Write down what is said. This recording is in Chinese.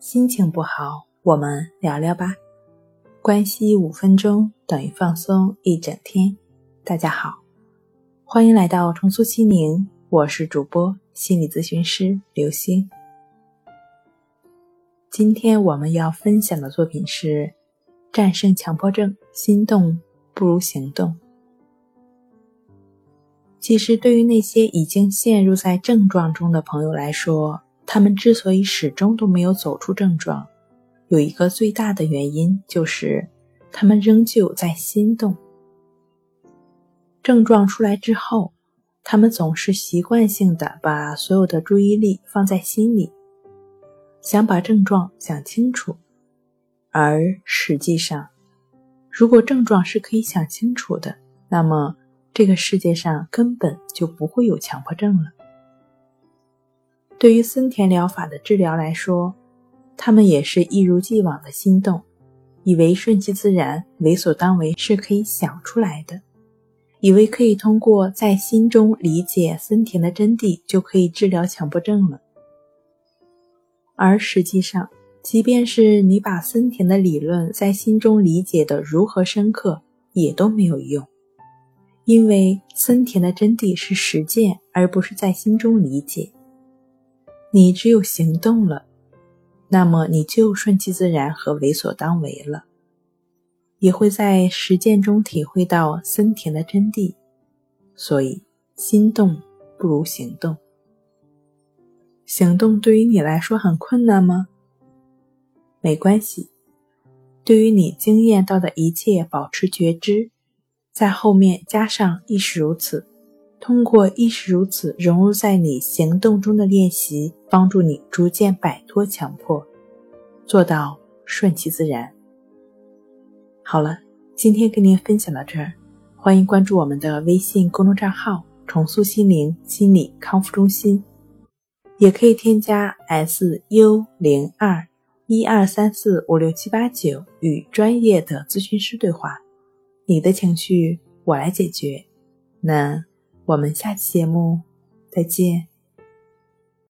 心情不好，我们聊聊吧。关系五分钟等于放松一整天。大家好，欢迎来到重塑心灵，我是主播心理咨询师刘星。今天我们要分享的作品是《战胜强迫症：心动不如行动》。其实，对于那些已经陷入在症状中的朋友来说，他们之所以始终都没有走出症状，有一个最大的原因就是他们仍旧在心动。症状出来之后，他们总是习惯性的把所有的注意力放在心里，想把症状想清楚。而实际上，如果症状是可以想清楚的，那么。这个世界上根本就不会有强迫症了。对于森田疗法的治疗来说，他们也是一如既往的心动，以为顺其自然、为所当为是可以想出来的，以为可以通过在心中理解森田的真谛就可以治疗强迫症了。而实际上，即便是你把森田的理论在心中理解的如何深刻，也都没有用。因为森田的真谛是实践，而不是在心中理解。你只有行动了，那么你就顺其自然和为所当为了，也会在实践中体会到森田的真谛。所以，心动不如行动。行动对于你来说很困难吗？没关系，对于你经验到的一切，保持觉知。在后面加上“亦是如此”，通过“亦是如此”融入在你行动中的练习，帮助你逐渐摆脱强迫，做到顺其自然。好了，今天跟您分享到这儿，欢迎关注我们的微信公众账号“重塑心灵心理康复中心”，也可以添加 “s u 零二一二三四五六七八九”与专业的咨询师对话。你的情绪我来解决，那我们下期节目再见。